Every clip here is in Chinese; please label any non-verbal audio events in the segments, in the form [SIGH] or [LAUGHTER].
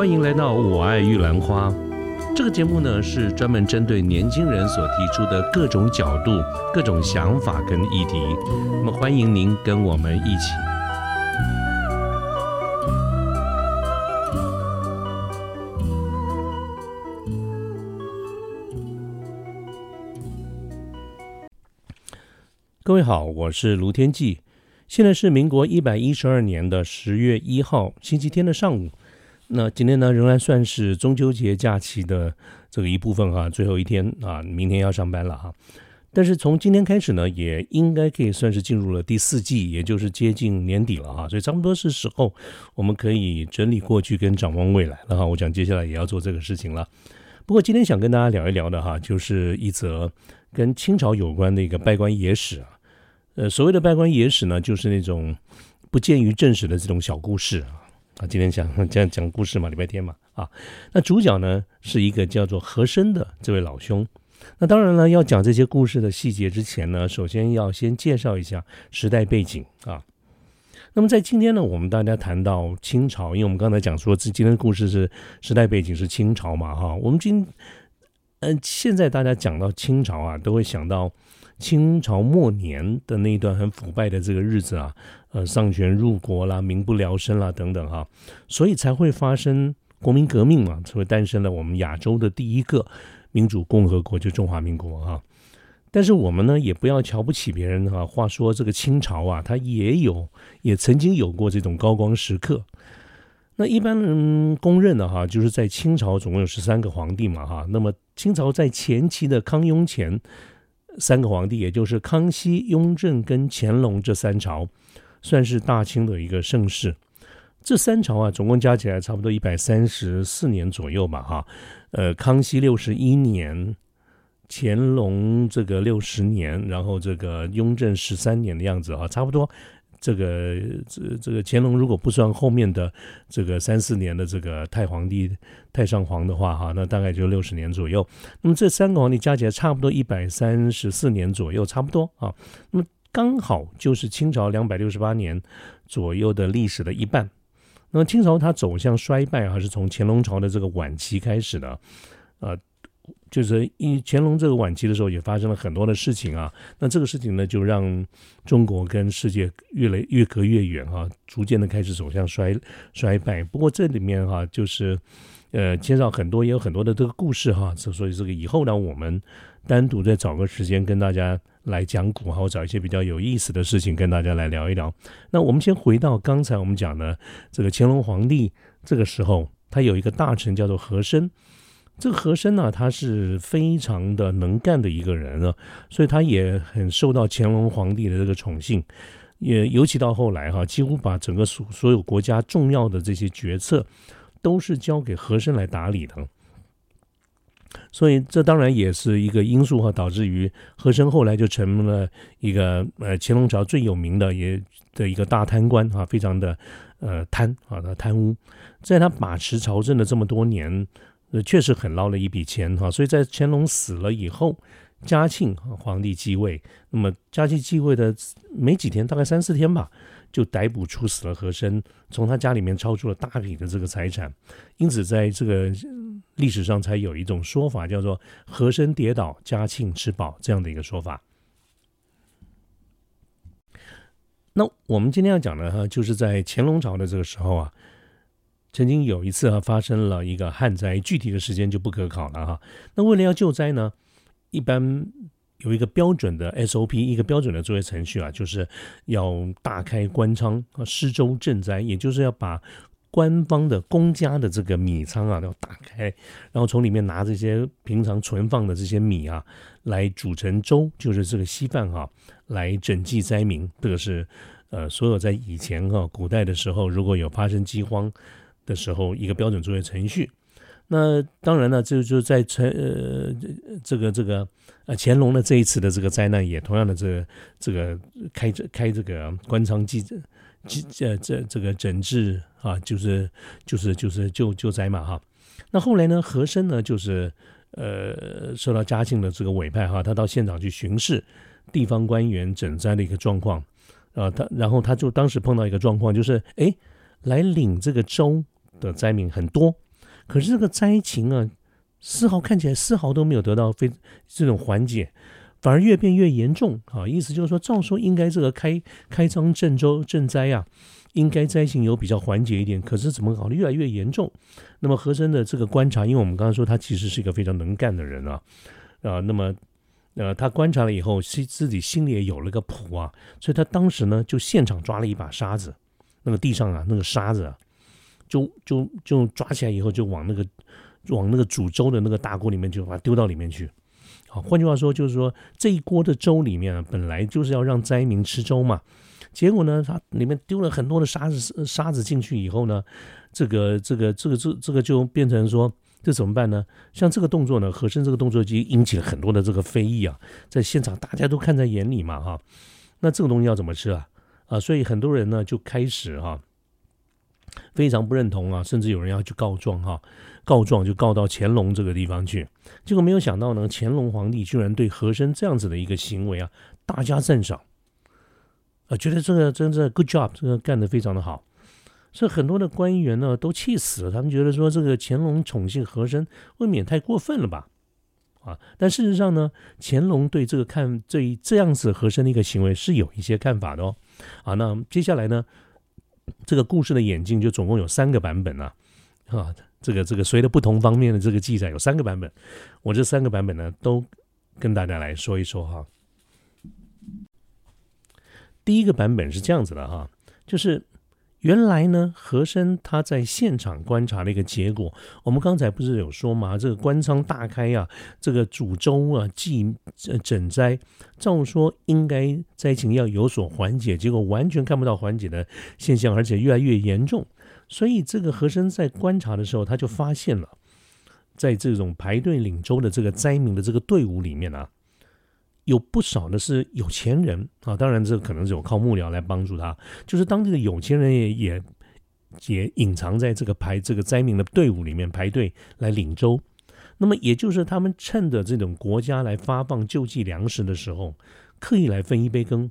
欢迎来到《我爱玉兰花》这个节目呢，是专门针对年轻人所提出的各种角度、各种想法跟议题。那么，欢迎您跟我们一起。各位好，我是卢天记。现在是民国一百一十二年的十月一号星期天的上午。那今天呢，仍然算是中秋节假期的这个一部分哈，最后一天啊，明天要上班了哈。但是从今天开始呢，也应该可以算是进入了第四季，也就是接近年底了哈，所以差不多是时候我们可以整理过去跟展望未来了哈。我想接下来也要做这个事情了。不过今天想跟大家聊一聊的哈，就是一则跟清朝有关的一个拜官野史啊。呃，所谓的拜官野史呢，就是那种不见于正史的这种小故事啊。啊，今天讲 [LAUGHS] 这样讲故事嘛，礼拜天嘛啊。那主角呢是一个叫做和珅的这位老兄。那当然了，要讲这些故事的细节之前呢，首先要先介绍一下时代背景啊。那么在今天呢，我们大家谈到清朝，因为我们刚才讲说这今天的故事是时代背景是清朝嘛哈。我们今嗯，现在大家讲到清朝啊，都会想到。清朝末年的那一段很腐败的这个日子啊，呃，丧权入国啦，民不聊生啦，等等哈，所以才会发生国民革命嘛，才会诞生了我们亚洲的第一个民主共和国，就中华民国哈。但是我们呢，也不要瞧不起别人哈。话说这个清朝啊，它也有，也曾经有过这种高光时刻。那一般人公认的哈，就是在清朝总共有十三个皇帝嘛哈。那么清朝在前期的康雍乾。三个皇帝，也就是康熙、雍正跟乾隆这三朝，算是大清的一个盛世。这三朝啊，总共加起来差不多一百三十四年左右吧，哈。呃，康熙六十一年，乾隆这个六十年，然后这个雍正十三年的样子啊，差不多。这个这这个乾隆如果不算后面的这个三四年的这个太皇帝、太上皇的话，哈，那大概就六十年左右。那么这三个皇帝加起来差不多一百三十四年左右，差不多啊。那么刚好就是清朝两百六十八年左右的历史的一半。那么清朝它走向衰败，还是从乾隆朝的这个晚期开始的，呃。就是一乾隆这个晚期的时候，也发生了很多的事情啊。那这个事情呢，就让中国跟世界越来越隔越远啊，逐渐的开始走向衰衰败。不过这里面哈，就是呃，介绍很多，也有很多的这个故事哈。所以这个以后呢，我们单独再找个时间跟大家来讲古哈，我找一些比较有意思的事情跟大家来聊一聊。那我们先回到刚才我们讲的这个乾隆皇帝，这个时候他有一个大臣叫做和珅。这个和珅呢，他是非常的能干的一个人啊，所以他也很受到乾隆皇帝的这个宠幸，也尤其到后来哈，几乎把整个所所有国家重要的这些决策都是交给和珅来打理的，所以这当然也是一个因素哈，导致于和珅后来就成了一个呃乾隆朝最有名的也的一个大贪官啊，非常的呃贪啊，他贪污，在他把持朝政的这么多年。呃，确实很捞了一笔钱哈，所以在乾隆死了以后，嘉庆皇帝继位，那么嘉庆继位的没几天，大概三四天吧，就逮捕处死了和珅，从他家里面抄出了大笔的这个财产，因此在这个历史上才有一种说法，叫做“和珅跌倒，嘉庆吃饱”这样的一个说法。那我们今天要讲的哈，就是在乾隆朝的这个时候啊。曾经有一次啊，发生了一个旱灾，具体的时间就不可考了哈。那为了要救灾呢，一般有一个标准的 SOP，一个标准的作业程序啊，就是要大开官仓啊，施粥赈灾，也就是要把官方的公家的这个米仓啊要打开，然后从里面拿这些平常存放的这些米啊，来煮成粥，就是这个稀饭哈，来赈济灾民。这个是呃，所有在以前哈古代的时候，如果有发生饥荒。的时候，一个标准作业程序。那当然了，就就在成呃这个这个呃乾隆的这一次的这个灾难，也同样的这个这个开这开这个官仓记记这这这个整治啊，就是就是就是救救灾嘛哈。那后来呢，和珅呢，就是呃受到嘉庆的这个委派哈，他到现场去巡视地方官员赈灾的一个状况啊，他然后他就当时碰到一个状况，就是哎来领这个粥。的灾民很多，可是这个灾情啊，丝毫看起来丝毫都没有得到非这种缓解，反而越变越严重啊！意思就是说，照说应该这个开开张赈州赈灾啊，应该灾情有比较缓解一点，可是怎么搞得越来越严重？那么和珅的这个观察，因为我们刚刚说他其实是一个非常能干的人啊，啊，那么。呃，他观察了以后，心自己心里也有了个谱啊，所以他当时呢就现场抓了一把沙子，那个地上啊那个沙子，就就就抓起来以后就往那个往那个煮粥的那个大锅里面就把它丢到里面去。好，换句话说就是说这一锅的粥里面本来就是要让灾民吃粥嘛，结果呢它里面丢了很多的沙子沙子进去以后呢，这个这个这个这这个就变成说。这怎么办呢？像这个动作呢，和珅这个动作就引起了很多的这个非议啊，在现场大家都看在眼里嘛，哈。那这个东西要怎么吃啊？啊，所以很多人呢就开始哈，非常不认同啊，甚至有人要去告状哈，告状就告到乾隆这个地方去。结果没有想到呢，乾隆皇帝居然对和珅这样子的一个行为啊，大加赞赏，啊，觉得这个真的 good job，这个干得非常的好。所以很多的官员呢都气死了，他们觉得说这个乾隆宠幸和珅未免太过分了吧？啊，但事实上呢，乾隆对这个看这这样子和珅的一个行为是有一些看法的哦。啊，那接下来呢，这个故事的演进就总共有三个版本呢，啊，这个这个随着不同方面的这个记载有三个版本，我这三个版本呢都跟大家来说一说哈。第一个版本是这样子的哈，就是。原来呢，和珅他在现场观察的一个结果，我们刚才不是有说吗？这个官仓大开呀，这个煮粥啊，祭赈灾，照说应该灾情要有所缓解，结果完全看不到缓解的现象，而且越来越严重。所以这个和珅在观察的时候，他就发现了，在这种排队领粥的这个灾民的这个队伍里面啊。有不少的是有钱人啊，当然这可能是有靠幕僚来帮助他，就是当地的有钱人也也也隐藏在这个排这个灾民的队伍里面排队来领粥，那么也就是他们趁着这种国家来发放救济粮食的时候，刻意来分一杯羹，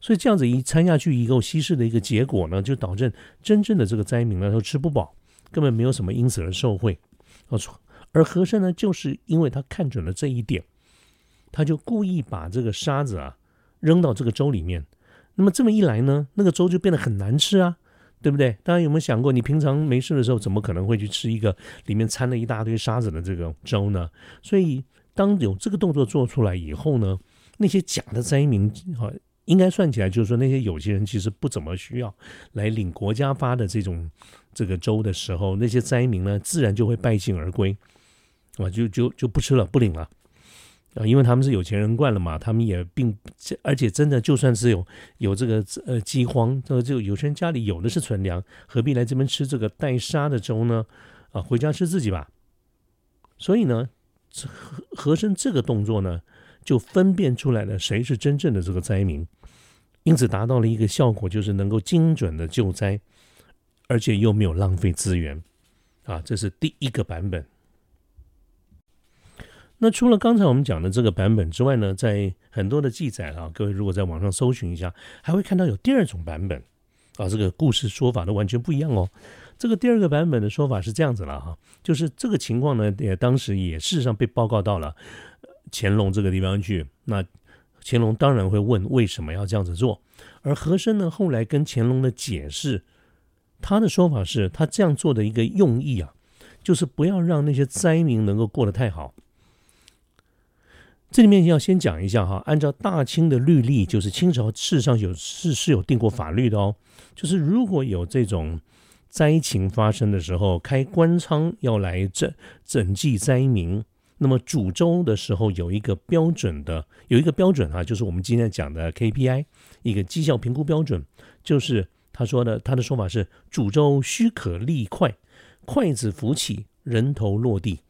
所以这样子一掺下去以后，稀释的一个结果呢，就导致真正的这个灾民呢都吃不饱，根本没有什么因此而受贿，而和珅呢，就是因为他看准了这一点。他就故意把这个沙子啊扔到这个粥里面，那么这么一来呢，那个粥就变得很难吃啊，对不对？大家有没有想过，你平常没事的时候，怎么可能会去吃一个里面掺了一大堆沙子的这个粥呢？所以，当有这个动作做出来以后呢，那些假的灾民啊，应该算起来就是说，那些有钱人其实不怎么需要来领国家发的这种这个粥的时候，那些灾民呢，自然就会败兴而归，啊，就就就不吃了，不领了。啊，因为他们是有钱人惯了嘛，他们也并而且真的就算是有有这个呃饥荒，这个就有些人家里有的是存粮，何必来这边吃这个带沙的粥呢？啊，回家吃自己吧。所以呢，和和珅这个动作呢，就分辨出来了谁是真正的这个灾民，因此达到了一个效果，就是能够精准的救灾，而且又没有浪费资源。啊，这是第一个版本。那除了刚才我们讲的这个版本之外呢，在很多的记载啊，各位如果在网上搜寻一下，还会看到有第二种版本啊，这个故事说法都完全不一样哦。这个第二个版本的说法是这样子了哈，就是这个情况呢，也当时也事实上被报告到了乾隆这个地方去。那乾隆当然会问为什么要这样子做，而和珅呢后来跟乾隆的解释，他的说法是他这样做的一个用意啊，就是不要让那些灾民能够过得太好。这里面要先讲一下哈，按照大清的律例，就是清朝事实上有是是有定过法律的哦，就是如果有这种灾情发生的时候，开官仓要来赈赈济灾民，那么煮粥的时候有一个标准的，有一个标准啊，就是我们今天讲的 KPI，一个绩效评估标准，就是他说的，他的说法是煮粥须可立筷，筷子浮起，人头落地。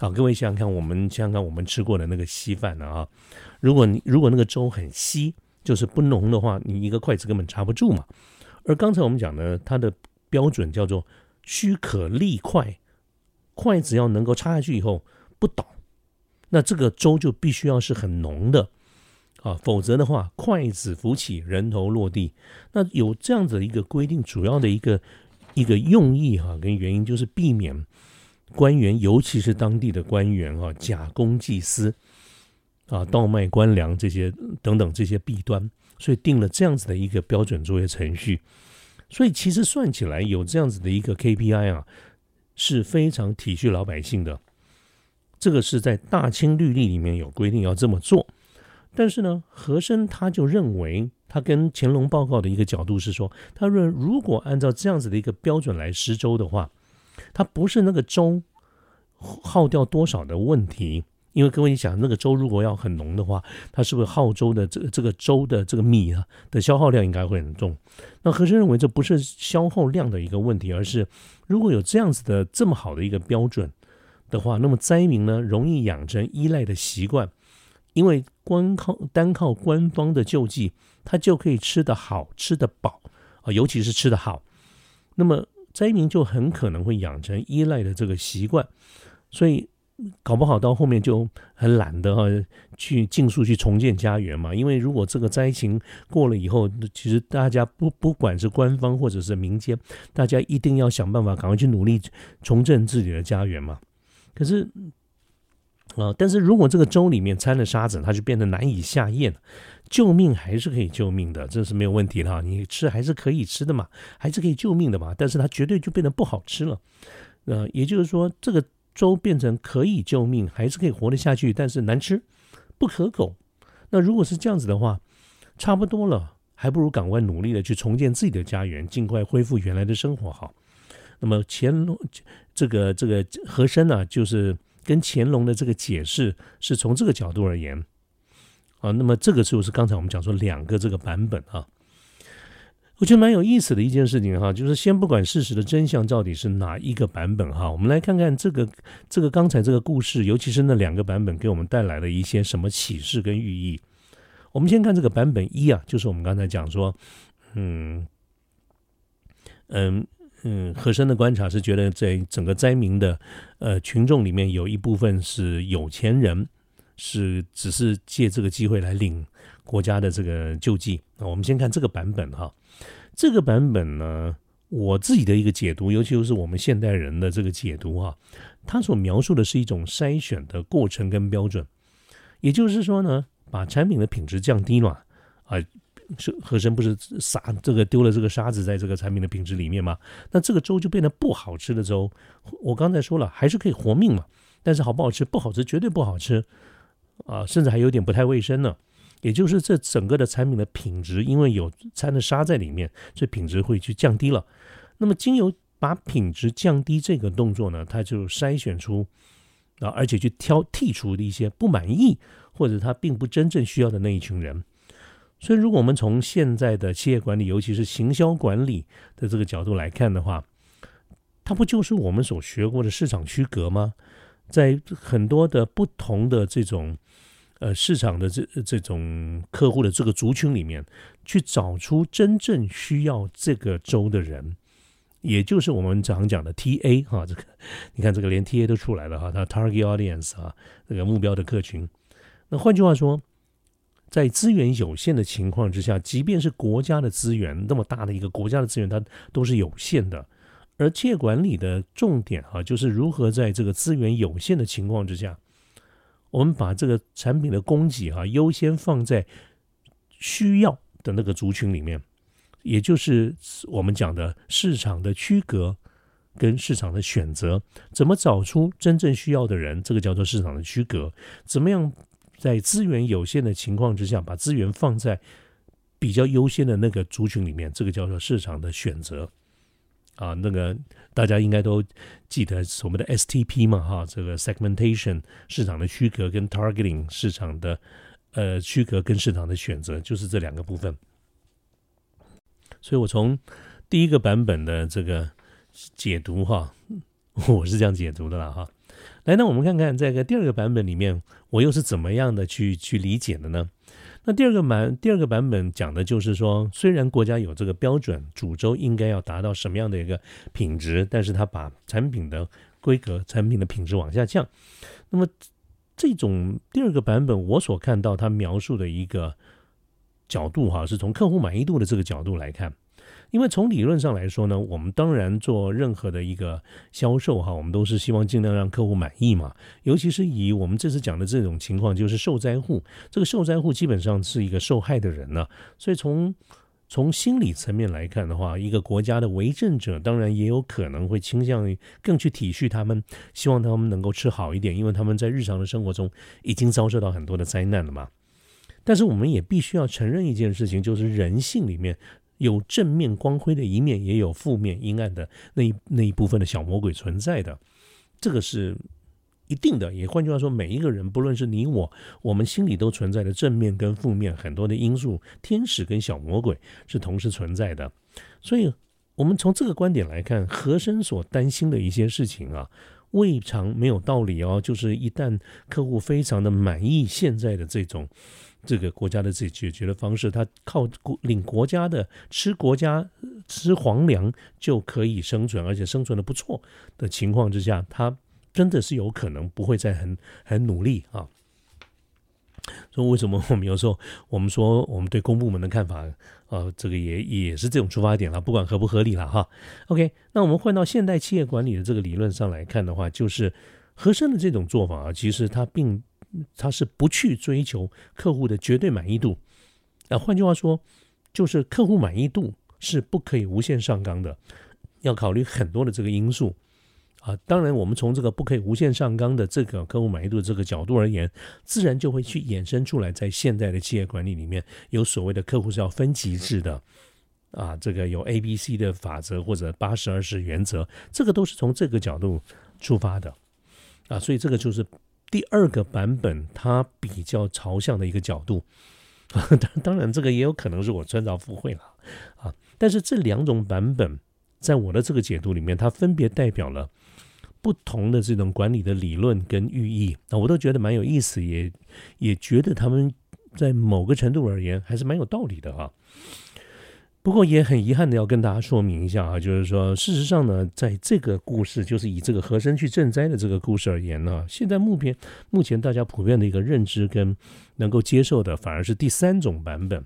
好，各位想想看，我们想想看，我们吃过的那个稀饭呢啊，如果你如果那个粥很稀，就是不浓的话，你一个筷子根本插不住嘛。而刚才我们讲的，它的标准叫做须可立筷，筷子要能够插下去以后不倒，那这个粥就必须要是很浓的啊，否则的话，筷子浮起，人头落地。那有这样子的一个规定，主要的一个一个用意哈，跟原因就是避免官员，尤其是当地的官员啊，假公济私啊，倒卖官粮这些等等这些弊端，所以定了这样子的一个标准作业程序。所以其实算起来，有这样子的一个 KPI 啊，是非常体恤老百姓的。这个是在大清律例里面有规定要这么做。但是呢，和珅他就认为，他跟乾隆报告的一个角度是说，他认如果按照这样子的一个标准来施粥的话，它不是那个粥耗掉多少的问题。因为各位你想，那个粥如果要很浓的话，它是不是耗粥的这这个粥的这个米啊的消耗量应该会很重？那和珅认为这不是消耗量的一个问题，而是如果有这样子的这么好的一个标准的话，那么灾民呢容易养成依赖的习惯，因为光靠单靠官方的救济，他就可以吃得好、吃得饱啊，尤其是吃得好，那么灾民就很可能会养成依赖的这个习惯，所以。搞不好到后面就很懒得哈，去尽速去重建家园嘛。因为如果这个灾情过了以后，其实大家不不管是官方或者是民间，大家一定要想办法赶快去努力重振自己的家园嘛。可是啊，但是如果这个粥里面掺了沙子，它就变得难以下咽。救命还是可以救命的，这是没有问题的哈。你吃还是可以吃的嘛，还是可以救命的嘛。但是它绝对就变得不好吃了。呃，也就是说这个。粥变成可以救命，还是可以活得下去，但是难吃，不可口。那如果是这样子的话，差不多了，还不如赶快努力的去重建自己的家园，尽快恢复原来的生活好。那么乾隆这个这个和珅呢，就是跟乾隆的这个解释是从这个角度而言啊。那么这个就是刚才我们讲说两个这个版本啊。我觉得蛮有意思的一件事情哈，就是先不管事实的真相到底是哪一个版本哈，我们来看看这个这个刚才这个故事，尤其是那两个版本给我们带来了一些什么启示跟寓意。我们先看这个版本一啊，就是我们刚才讲说，嗯嗯嗯，和珅的观察是觉得在整个灾民的呃群众里面，有一部分是有钱人，是只是借这个机会来领国家的这个救济。那我们先看这个版本哈。这个版本呢，我自己的一个解读，尤其是我们现代人的这个解读哈，它所描述的是一种筛选的过程跟标准，也就是说呢，把产品的品质降低了啊，是和珅不是撒这个丢了这个沙子在这个产品的品质里面吗？那这个粥就变得不好吃的粥。我刚才说了，还是可以活命嘛，但是好不好吃？不好吃，绝对不好吃啊，甚至还有点不太卫生呢。也就是这整个的产品的品质，因为有掺的沙在里面，所以品质会去降低了。那么，精油把品质降低这个动作呢，它就筛选出啊，而且去挑剔除的一些不满意或者他并不真正需要的那一群人。所以，如果我们从现在的企业管理，尤其是行销管理的这个角度来看的话，它不就是我们所学过的市场区隔吗？在很多的不同的这种。呃，市场的这这种客户的这个族群里面，去找出真正需要这个州的人，也就是我们常讲的 TA 哈，这个你看这个连 TA 都出来了哈，它 Target Audience 啊，这个目标的客群。那换句话说，在资源有限的情况之下，即便是国家的资源那么大的一个国家的资源，它都是有限的。而借管理的重点哈，就是如何在这个资源有限的情况之下。我们把这个产品的供给哈优先放在需要的那个族群里面，也就是我们讲的市场的区隔跟市场的选择，怎么找出真正需要的人，这个叫做市场的区隔。怎么样在资源有限的情况之下，把资源放在比较优先的那个族群里面，这个叫做市场的选择。啊，那个大家应该都记得我们的 STP 嘛，哈，这个 segmentation 市场的区隔跟 targeting 市场的呃区隔跟市场的选择，就是这两个部分。所以我从第一个版本的这个解读哈，[LAUGHS] 我是这样解读的啦哈。来，那我们看看这个第二个版本里面，我又是怎么样的去去理解的呢？那第二个版第二个版本讲的就是说，虽然国家有这个标准，主轴应该要达到什么样的一个品质，但是它把产品的规格、产品的品质往下降。那么这种第二个版本，我所看到它描述的一个角度哈，是从客户满意度的这个角度来看，因为从理论上来说呢，我们当然做任何的一个销售哈，我们都是希望尽量让客户满意嘛。尤其是以我们这次讲的这种情况，就是受灾户，这个受灾户基本上是一个受害的人呢，所以从从心理层面来看的话，一个国家的为政者当然也有可能会倾向于更去体恤他们，希望他们能够吃好一点，因为他们在日常的生活中已经遭受到很多的灾难了嘛。但是我们也必须要承认一件事情，就是人性里面。有正面光辉的一面，也有负面阴暗的那一那一部分的小魔鬼存在的，这个是一定的。也换句话说，每一个人，不论是你我，我们心里都存在的正面跟负面很多的因素，天使跟小魔鬼是同时存在的。所以，我们从这个观点来看，和珅所担心的一些事情啊，未尝没有道理哦。就是一旦客户非常的满意现在的这种。这个国家的自己解决的方式，他靠国领国家的吃国家吃皇粮就可以生存，而且生存的不错的情况之下，他真的是有可能不会再很很努力啊。所以为什么我们有时候我们说我们对公部门的看法，呃，这个也也是这种出发点了，不管合不合理了哈。OK，那我们换到现代企业管理的这个理论上来看的话，就是和珅的这种做法啊，其实他并。他是不去追求客户的绝对满意度，啊，换句话说，就是客户满意度是不可以无限上纲的，要考虑很多的这个因素，啊，当然我们从这个不可以无限上纲的这个客户满意度这个角度而言，自然就会去衍生出来，在现在的企业管理里面，有所谓的客户是要分级制的，啊，这个有 A、B、C 的法则或者八十二十原则，这个都是从这个角度出发的，啊，所以这个就是。第二个版本，它比较朝向的一个角度，[LAUGHS] 当当然这个也有可能是我穿凿附会了啊。但是这两种版本，在我的这个解读里面，它分别代表了不同的这种管理的理论跟寓意那我都觉得蛮有意思，也也觉得他们在某个程度而言还是蛮有道理的啊。不过也很遗憾的要跟大家说明一下啊，就是说，事实上呢，在这个故事，就是以这个和珅去赈灾的这个故事而言呢，现在目前目前大家普遍的一个认知跟能够接受的，反而是第三种版本。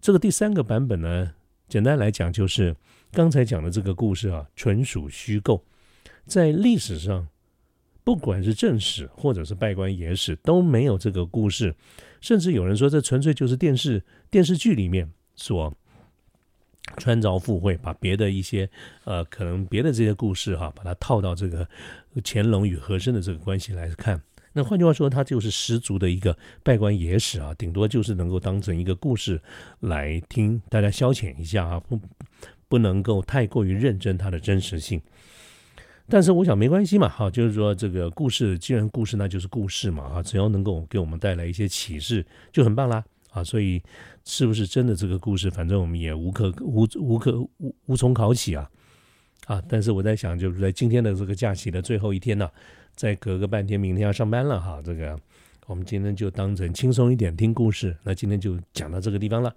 这个第三个版本呢，简单来讲就是刚才讲的这个故事啊，纯属虚构，在历史上，不管是正史或者是拜官野史，都没有这个故事，甚至有人说这纯粹就是电视电视剧里面所。穿凿附会，把别的一些呃，可能别的这些故事哈，把它套到这个乾隆与和珅的这个关系来看。那换句话说，它就是十足的一个拜官野史啊，顶多就是能够当成一个故事来听，大家消遣一下啊，不不能够太过于认真它的真实性。但是我想没关系嘛，哈，就是说这个故事既然故事，那就是故事嘛，啊，只要能够给我们带来一些启示，就很棒啦。啊，所以是不是真的这个故事？反正我们也无可无无可无无从考起啊！啊，但是我在想，就是在今天的这个假期的最后一天呢，再隔个半天，明天要上班了哈。这个我们今天就当成轻松一点听故事。那今天就讲到这个地方了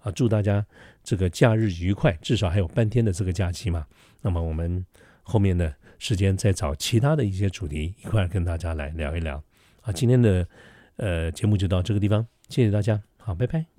啊！祝大家这个假日愉快，至少还有半天的这个假期嘛。那么我们后面的时间再找其他的一些主题一块跟大家来聊一聊啊。今天的呃节目就到这个地方，谢谢大家。好，拜拜。